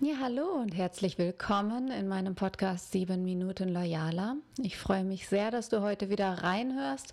Ja, hallo und herzlich willkommen in meinem Podcast 7 Minuten Loyaler. Ich freue mich sehr, dass du heute wieder reinhörst.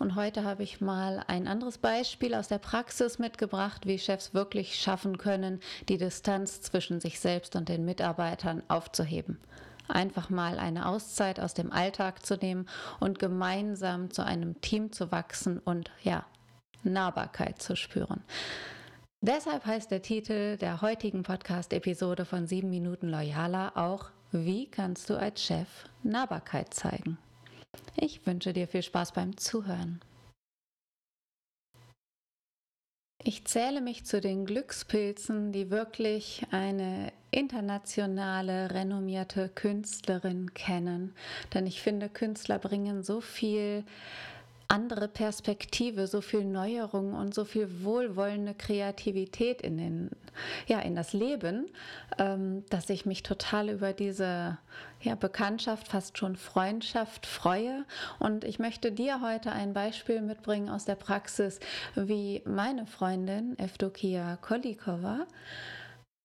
Und heute habe ich mal ein anderes Beispiel aus der Praxis mitgebracht, wie Chefs wirklich schaffen können, die Distanz zwischen sich selbst und den Mitarbeitern aufzuheben. Einfach mal eine Auszeit aus dem Alltag zu nehmen und gemeinsam zu einem Team zu wachsen und ja, Nahbarkeit zu spüren. Deshalb heißt der Titel der heutigen Podcast-Episode von 7 Minuten Loyaler auch Wie kannst du als Chef Nahbarkeit zeigen? Ich wünsche dir viel Spaß beim Zuhören. Ich zähle mich zu den Glückspilzen, die wirklich eine internationale, renommierte Künstlerin kennen. Denn ich finde, Künstler bringen so viel andere Perspektive, so viel Neuerung und so viel wohlwollende Kreativität in, den, ja, in das Leben, ähm, dass ich mich total über diese ja, Bekanntschaft, fast schon Freundschaft freue. Und ich möchte dir heute ein Beispiel mitbringen aus der Praxis, wie meine Freundin Evdokia Kolikova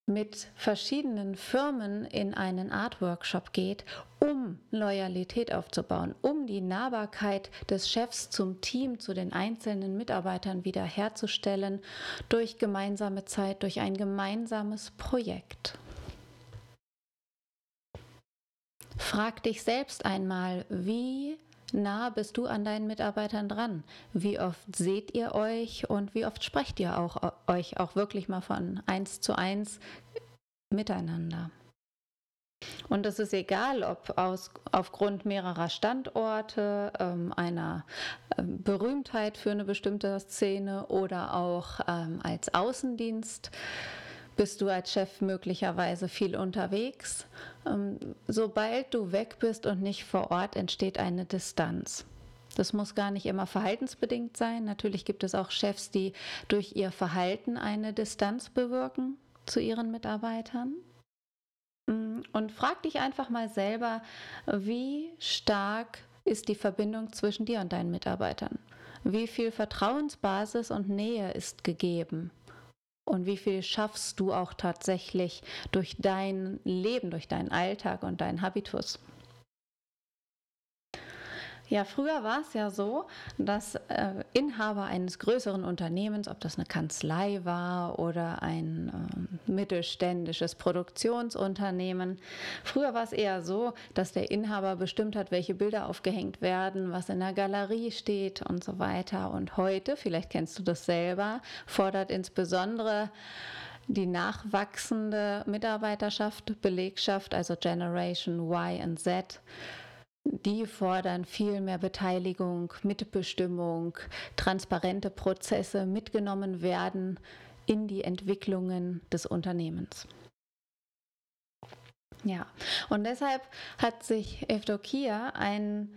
mit verschiedenen Firmen in einen Art Workshop geht, um Loyalität aufzubauen, um die Nahbarkeit des Chefs zum Team, zu den einzelnen Mitarbeitern wiederherzustellen durch gemeinsame Zeit, durch ein gemeinsames Projekt. Frag dich selbst einmal, wie nah bist du an deinen Mitarbeitern dran? Wie oft seht ihr euch und wie oft sprecht ihr auch, euch auch wirklich mal von eins zu eins miteinander? Und es ist egal, ob aus, aufgrund mehrerer Standorte, ähm, einer ähm, Berühmtheit für eine bestimmte Szene oder auch ähm, als Außendienst bist du als Chef möglicherweise viel unterwegs. Ähm, sobald du weg bist und nicht vor Ort, entsteht eine Distanz. Das muss gar nicht immer verhaltensbedingt sein. Natürlich gibt es auch Chefs, die durch ihr Verhalten eine Distanz bewirken zu ihren Mitarbeitern. Und frag dich einfach mal selber, wie stark ist die Verbindung zwischen dir und deinen Mitarbeitern? Wie viel Vertrauensbasis und Nähe ist gegeben? und wie viel schaffst du auch tatsächlich durch dein Leben, durch deinen Alltag und deinen Habitus. Ja, früher war es ja so, dass äh, Inhaber eines größeren Unternehmens, ob das eine Kanzlei war oder ein äh, mittelständisches Produktionsunternehmen, früher war es eher so, dass der Inhaber bestimmt hat, welche Bilder aufgehängt werden, was in der Galerie steht und so weiter. Und heute, vielleicht kennst du das selber, fordert insbesondere die nachwachsende Mitarbeiterschaft, Belegschaft, also Generation Y und Z, die fordern viel mehr Beteiligung, Mitbestimmung, transparente Prozesse mitgenommen werden in die Entwicklungen des Unternehmens. Ja, und deshalb hat sich Evdokia ein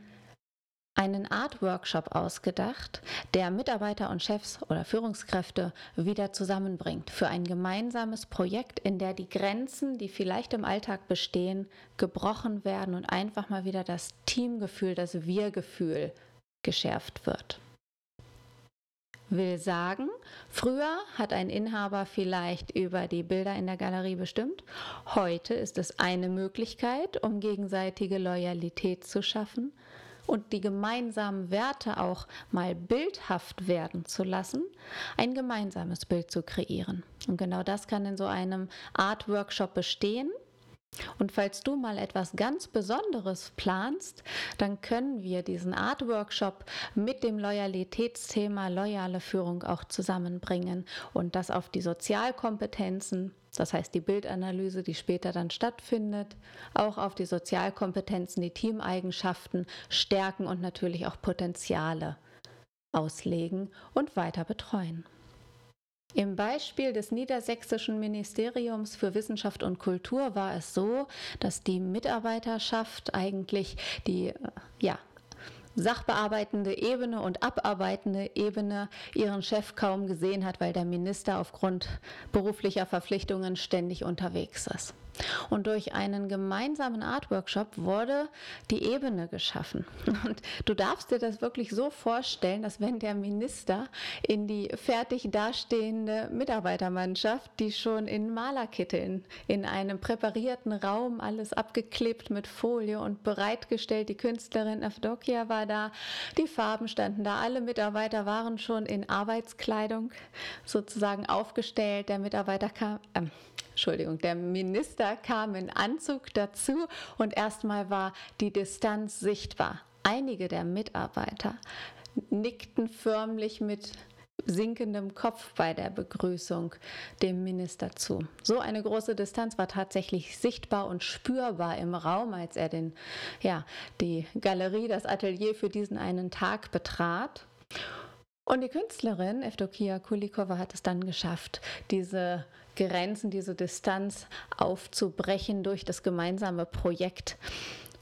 einen Art-Workshop ausgedacht, der Mitarbeiter und Chefs oder Führungskräfte wieder zusammenbringt für ein gemeinsames Projekt, in der die Grenzen, die vielleicht im Alltag bestehen, gebrochen werden und einfach mal wieder das Teamgefühl, das Wir-Gefühl geschärft wird. Will sagen, früher hat ein Inhaber vielleicht über die Bilder in der Galerie bestimmt. Heute ist es eine Möglichkeit, um gegenseitige Loyalität zu schaffen und die gemeinsamen Werte auch mal bildhaft werden zu lassen, ein gemeinsames Bild zu kreieren. Und genau das kann in so einem Art Workshop bestehen. Und falls du mal etwas ganz Besonderes planst, dann können wir diesen Art Workshop mit dem Loyalitätsthema loyale Führung auch zusammenbringen und das auf die Sozialkompetenzen das heißt die Bildanalyse, die später dann stattfindet, auch auf die Sozialkompetenzen, die Teameigenschaften, Stärken und natürlich auch Potenziale auslegen und weiter betreuen. Im Beispiel des Niedersächsischen Ministeriums für Wissenschaft und Kultur war es so, dass die Mitarbeiterschaft eigentlich die ja, sachbearbeitende Ebene und abarbeitende Ebene ihren Chef kaum gesehen hat, weil der Minister aufgrund beruflicher Verpflichtungen ständig unterwegs ist. Und durch einen gemeinsamen Art Workshop wurde die Ebene geschaffen. Und du darfst dir das wirklich so vorstellen, dass wenn der Minister in die fertig dastehende Mitarbeitermannschaft, die schon in Malerkitteln in einem präparierten Raum alles abgeklebt mit Folie und bereitgestellt, die Künstlerin Avdokia war da, die Farben standen da, alle Mitarbeiter waren schon in Arbeitskleidung sozusagen aufgestellt, der Mitarbeiter kam, äh, Entschuldigung, der Minister kam in Anzug dazu und erstmal war die Distanz sichtbar. Einige der Mitarbeiter nickten förmlich mit sinkendem Kopf bei der Begrüßung dem Minister zu. So eine große Distanz war tatsächlich sichtbar und spürbar im Raum, als er den, ja, die Galerie, das Atelier für diesen einen Tag betrat. Und die Künstlerin Evdokia Kulikova hat es dann geschafft, diese Grenzen, diese Distanz aufzubrechen durch das gemeinsame Projekt.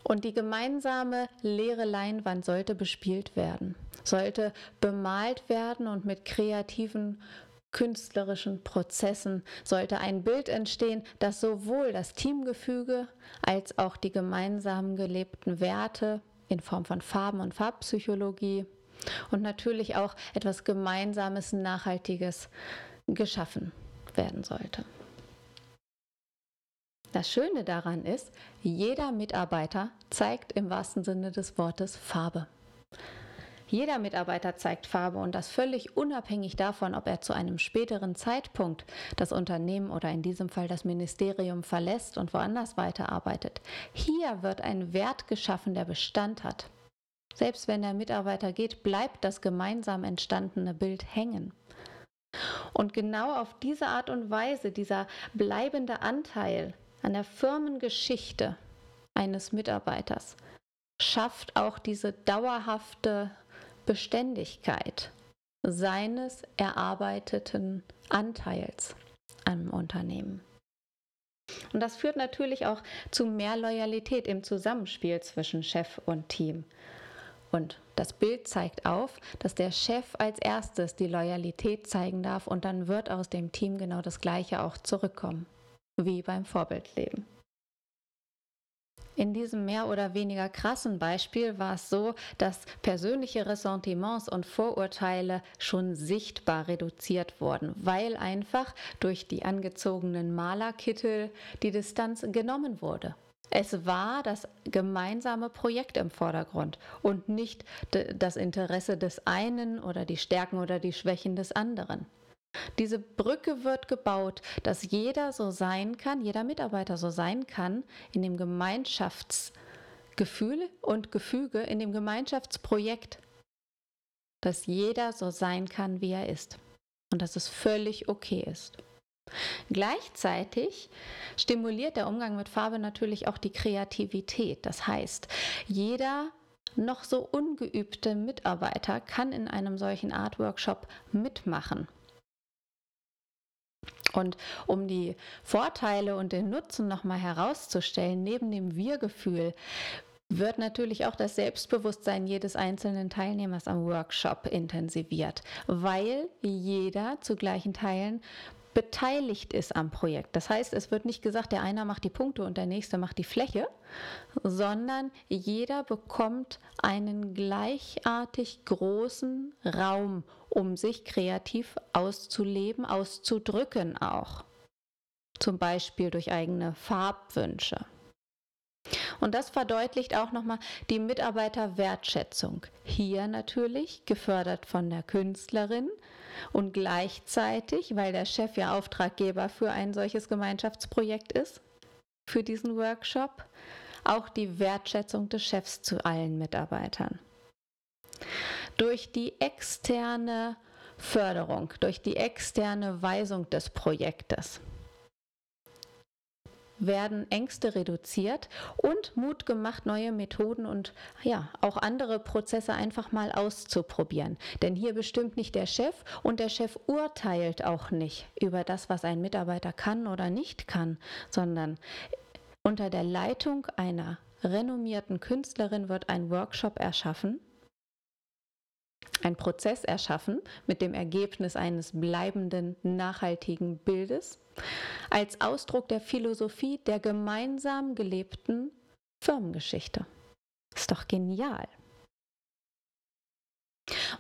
Und die gemeinsame leere Leinwand sollte bespielt werden, sollte bemalt werden und mit kreativen künstlerischen Prozessen sollte ein Bild entstehen, das sowohl das Teamgefüge als auch die gemeinsam gelebten Werte in Form von Farben und Farbpsychologie und natürlich auch etwas Gemeinsames, Nachhaltiges geschaffen werden sollte. Das Schöne daran ist, jeder Mitarbeiter zeigt im wahrsten Sinne des Wortes Farbe. Jeder Mitarbeiter zeigt Farbe und das völlig unabhängig davon, ob er zu einem späteren Zeitpunkt das Unternehmen oder in diesem Fall das Ministerium verlässt und woanders weiterarbeitet. Hier wird ein Wert geschaffen, der Bestand hat. Selbst wenn der Mitarbeiter geht, bleibt das gemeinsam entstandene Bild hängen. Und genau auf diese Art und Weise, dieser bleibende Anteil an der Firmengeschichte eines Mitarbeiters, schafft auch diese dauerhafte Beständigkeit seines erarbeiteten Anteils am Unternehmen. Und das führt natürlich auch zu mehr Loyalität im Zusammenspiel zwischen Chef und Team. Und das Bild zeigt auf, dass der Chef als erstes die Loyalität zeigen darf und dann wird aus dem Team genau das Gleiche auch zurückkommen, wie beim Vorbildleben. In diesem mehr oder weniger krassen Beispiel war es so, dass persönliche Ressentiments und Vorurteile schon sichtbar reduziert wurden, weil einfach durch die angezogenen Malerkittel die Distanz genommen wurde. Es war das gemeinsame Projekt im Vordergrund und nicht das Interesse des einen oder die Stärken oder die Schwächen des anderen. Diese Brücke wird gebaut, dass jeder so sein kann, jeder Mitarbeiter so sein kann in dem Gemeinschaftsgefühl und Gefüge, in dem Gemeinschaftsprojekt, dass jeder so sein kann, wie er ist und dass es völlig okay ist. Gleichzeitig stimuliert der Umgang mit Farbe natürlich auch die Kreativität. Das heißt, jeder noch so ungeübte Mitarbeiter kann in einem solchen Art Workshop mitmachen. Und um die Vorteile und den Nutzen nochmal herauszustellen, neben dem Wir-Gefühl wird natürlich auch das Selbstbewusstsein jedes einzelnen Teilnehmers am Workshop intensiviert, weil jeder zu gleichen Teilen beteiligt ist am Projekt. Das heißt, es wird nicht gesagt, der eine macht die Punkte und der nächste macht die Fläche, sondern jeder bekommt einen gleichartig großen Raum, um sich kreativ auszuleben, auszudrücken auch. Zum Beispiel durch eigene Farbwünsche. Und das verdeutlicht auch nochmal die Mitarbeiterwertschätzung. Hier natürlich gefördert von der Künstlerin, und gleichzeitig, weil der Chef ja Auftraggeber für ein solches Gemeinschaftsprojekt ist, für diesen Workshop, auch die Wertschätzung des Chefs zu allen Mitarbeitern. Durch die externe Förderung, durch die externe Weisung des Projektes werden Ängste reduziert und Mut gemacht, neue Methoden und ja, auch andere Prozesse einfach mal auszuprobieren. Denn hier bestimmt nicht der Chef und der Chef urteilt auch nicht über das, was ein Mitarbeiter kann oder nicht kann, sondern unter der Leitung einer renommierten Künstlerin wird ein Workshop erschaffen, einen Prozess erschaffen mit dem Ergebnis eines bleibenden, nachhaltigen Bildes als Ausdruck der Philosophie der gemeinsam gelebten Firmengeschichte. Ist doch genial.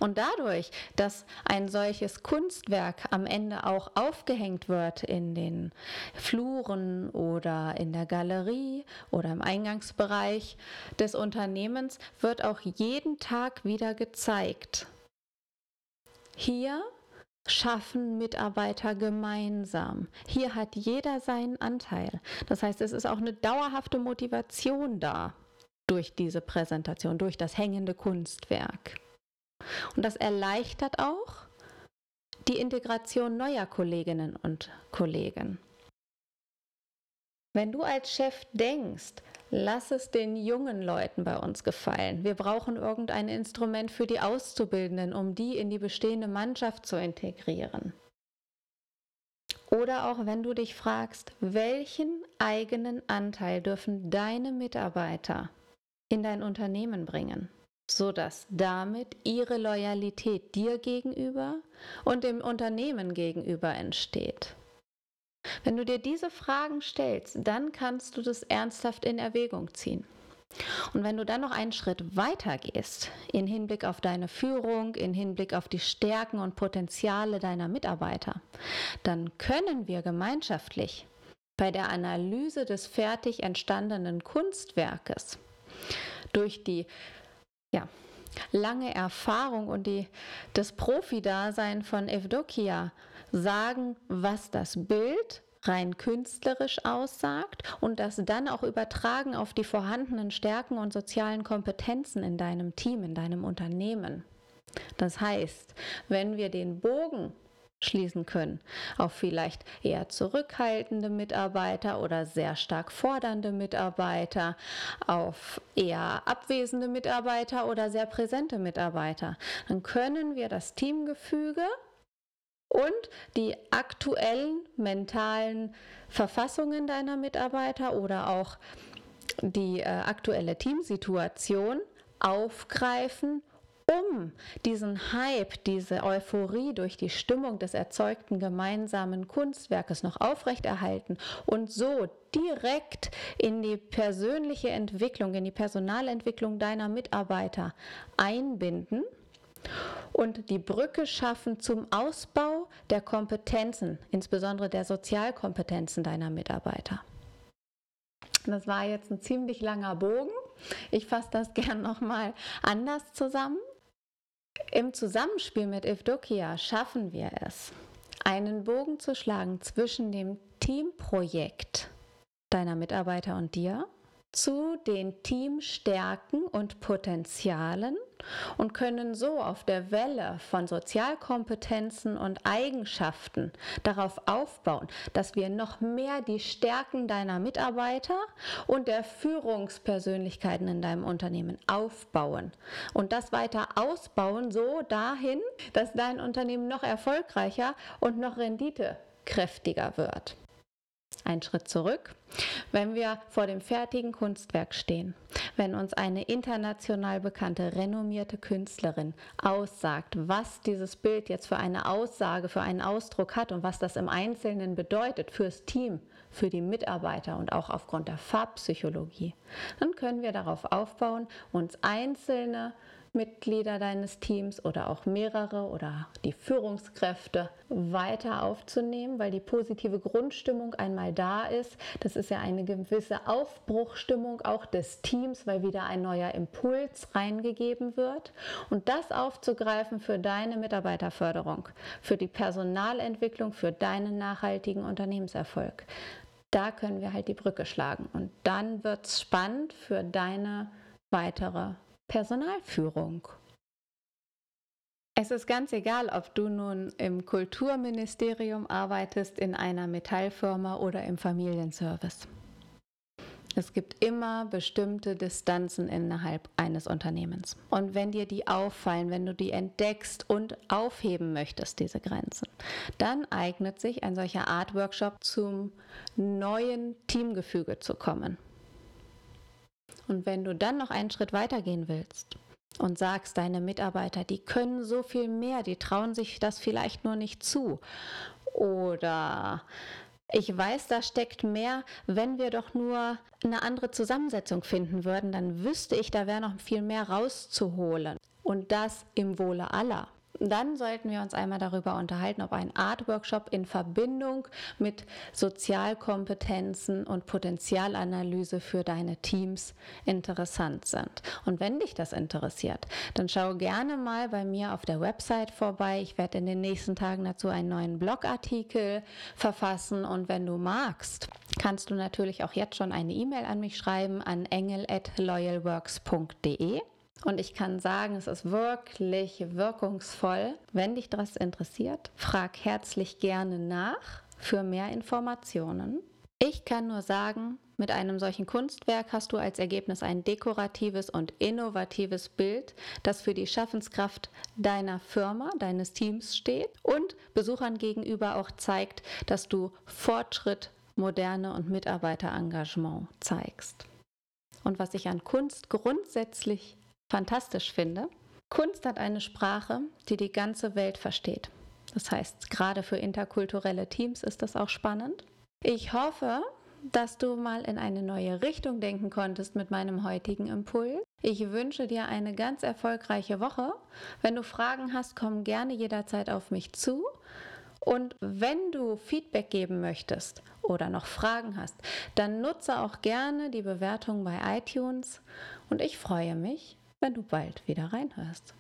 Und dadurch, dass ein solches Kunstwerk am Ende auch aufgehängt wird in den Fluren oder in der Galerie oder im Eingangsbereich des Unternehmens, wird auch jeden Tag wieder gezeigt. Hier schaffen Mitarbeiter gemeinsam. Hier hat jeder seinen Anteil. Das heißt, es ist auch eine dauerhafte Motivation da durch diese Präsentation, durch das hängende Kunstwerk. Und das erleichtert auch die Integration neuer Kolleginnen und Kollegen. Wenn du als Chef denkst, lass es den jungen Leuten bei uns gefallen, wir brauchen irgendein Instrument für die Auszubildenden, um die in die bestehende Mannschaft zu integrieren. Oder auch wenn du dich fragst, welchen eigenen Anteil dürfen deine Mitarbeiter in dein Unternehmen bringen? Sodass damit ihre Loyalität dir gegenüber und dem Unternehmen gegenüber entsteht. Wenn du dir diese Fragen stellst, dann kannst du das ernsthaft in Erwägung ziehen. Und wenn du dann noch einen Schritt weiter gehst, in Hinblick auf deine Führung, in Hinblick auf die Stärken und Potenziale deiner Mitarbeiter, dann können wir gemeinschaftlich bei der Analyse des fertig entstandenen Kunstwerkes durch die ja, lange Erfahrung und die, das Profidasein von Evdokia sagen, was das Bild rein künstlerisch aussagt und das dann auch übertragen auf die vorhandenen Stärken und sozialen Kompetenzen in deinem Team, in deinem Unternehmen. Das heißt, wenn wir den Bogen schließen können. Auf vielleicht eher zurückhaltende Mitarbeiter oder sehr stark fordernde Mitarbeiter, auf eher abwesende Mitarbeiter oder sehr präsente Mitarbeiter. Dann können wir das Teamgefüge und die aktuellen mentalen Verfassungen deiner Mitarbeiter oder auch die äh, aktuelle Teamsituation aufgreifen um diesen Hype, diese Euphorie durch die Stimmung des erzeugten gemeinsamen Kunstwerkes noch aufrechterhalten und so direkt in die persönliche Entwicklung, in die Personalentwicklung deiner Mitarbeiter einbinden und die Brücke schaffen zum Ausbau der Kompetenzen, insbesondere der Sozialkompetenzen deiner Mitarbeiter. Das war jetzt ein ziemlich langer Bogen. Ich fasse das gern nochmal anders zusammen. Im Zusammenspiel mit Evdokia schaffen wir es, einen Bogen zu schlagen zwischen dem Teamprojekt deiner Mitarbeiter und dir zu den Teamstärken und Potenzialen und können so auf der Welle von Sozialkompetenzen und Eigenschaften darauf aufbauen, dass wir noch mehr die Stärken deiner Mitarbeiter und der Führungspersönlichkeiten in deinem Unternehmen aufbauen und das weiter ausbauen, so dahin, dass dein Unternehmen noch erfolgreicher und noch renditekräftiger wird. Ein Schritt zurück. Wenn wir vor dem fertigen Kunstwerk stehen, wenn uns eine international bekannte, renommierte Künstlerin aussagt, was dieses Bild jetzt für eine Aussage, für einen Ausdruck hat und was das im Einzelnen bedeutet fürs Team, für die Mitarbeiter und auch aufgrund der Farbpsychologie, dann können wir darauf aufbauen, uns einzelne Mitglieder deines Teams oder auch mehrere oder die Führungskräfte weiter aufzunehmen, weil die positive Grundstimmung einmal da ist. Das ist ja eine gewisse Aufbruchstimmung auch des Teams, weil wieder ein neuer Impuls reingegeben wird. Und das aufzugreifen für deine Mitarbeiterförderung, für die Personalentwicklung, für deinen nachhaltigen Unternehmenserfolg. Da können wir halt die Brücke schlagen. Und dann wird es spannend für deine weitere Personalführung. Es ist ganz egal, ob du nun im Kulturministerium arbeitest, in einer Metallfirma oder im Familienservice. Es gibt immer bestimmte Distanzen innerhalb eines Unternehmens. Und wenn dir die auffallen, wenn du die entdeckst und aufheben möchtest, diese Grenzen, dann eignet sich ein solcher Art Workshop zum neuen Teamgefüge zu kommen. Und wenn du dann noch einen Schritt weiter gehen willst und sagst, deine Mitarbeiter, die können so viel mehr, die trauen sich das vielleicht nur nicht zu. Oder ich weiß, da steckt mehr, wenn wir doch nur eine andere Zusammensetzung finden würden, dann wüsste ich, da wäre noch viel mehr rauszuholen. Und das im Wohle aller. Dann sollten wir uns einmal darüber unterhalten, ob ein Art-Workshop in Verbindung mit Sozialkompetenzen und Potenzialanalyse für deine Teams interessant sind. Und wenn dich das interessiert, dann schau gerne mal bei mir auf der Website vorbei. Ich werde in den nächsten Tagen dazu einen neuen Blogartikel verfassen und wenn du magst, kannst du natürlich auch jetzt schon eine E-Mail an mich schreiben an engel@loyalworks.de. Und ich kann sagen, es ist wirklich wirkungsvoll. Wenn dich das interessiert, frag herzlich gerne nach für mehr Informationen. Ich kann nur sagen, mit einem solchen Kunstwerk hast du als Ergebnis ein dekoratives und innovatives Bild, das für die Schaffenskraft deiner Firma, deines Teams steht und Besuchern gegenüber auch zeigt, dass du Fortschritt, Moderne und Mitarbeiterengagement zeigst. Und was ich an Kunst grundsätzlich fantastisch finde. Kunst hat eine Sprache, die die ganze Welt versteht. Das heißt, gerade für interkulturelle Teams ist das auch spannend. Ich hoffe, dass du mal in eine neue Richtung denken konntest mit meinem heutigen Impuls. Ich wünsche dir eine ganz erfolgreiche Woche. Wenn du Fragen hast, komm gerne jederzeit auf mich zu. Und wenn du Feedback geben möchtest oder noch Fragen hast, dann nutze auch gerne die Bewertung bei iTunes. Und ich freue mich, wenn du bald wieder reinhörst.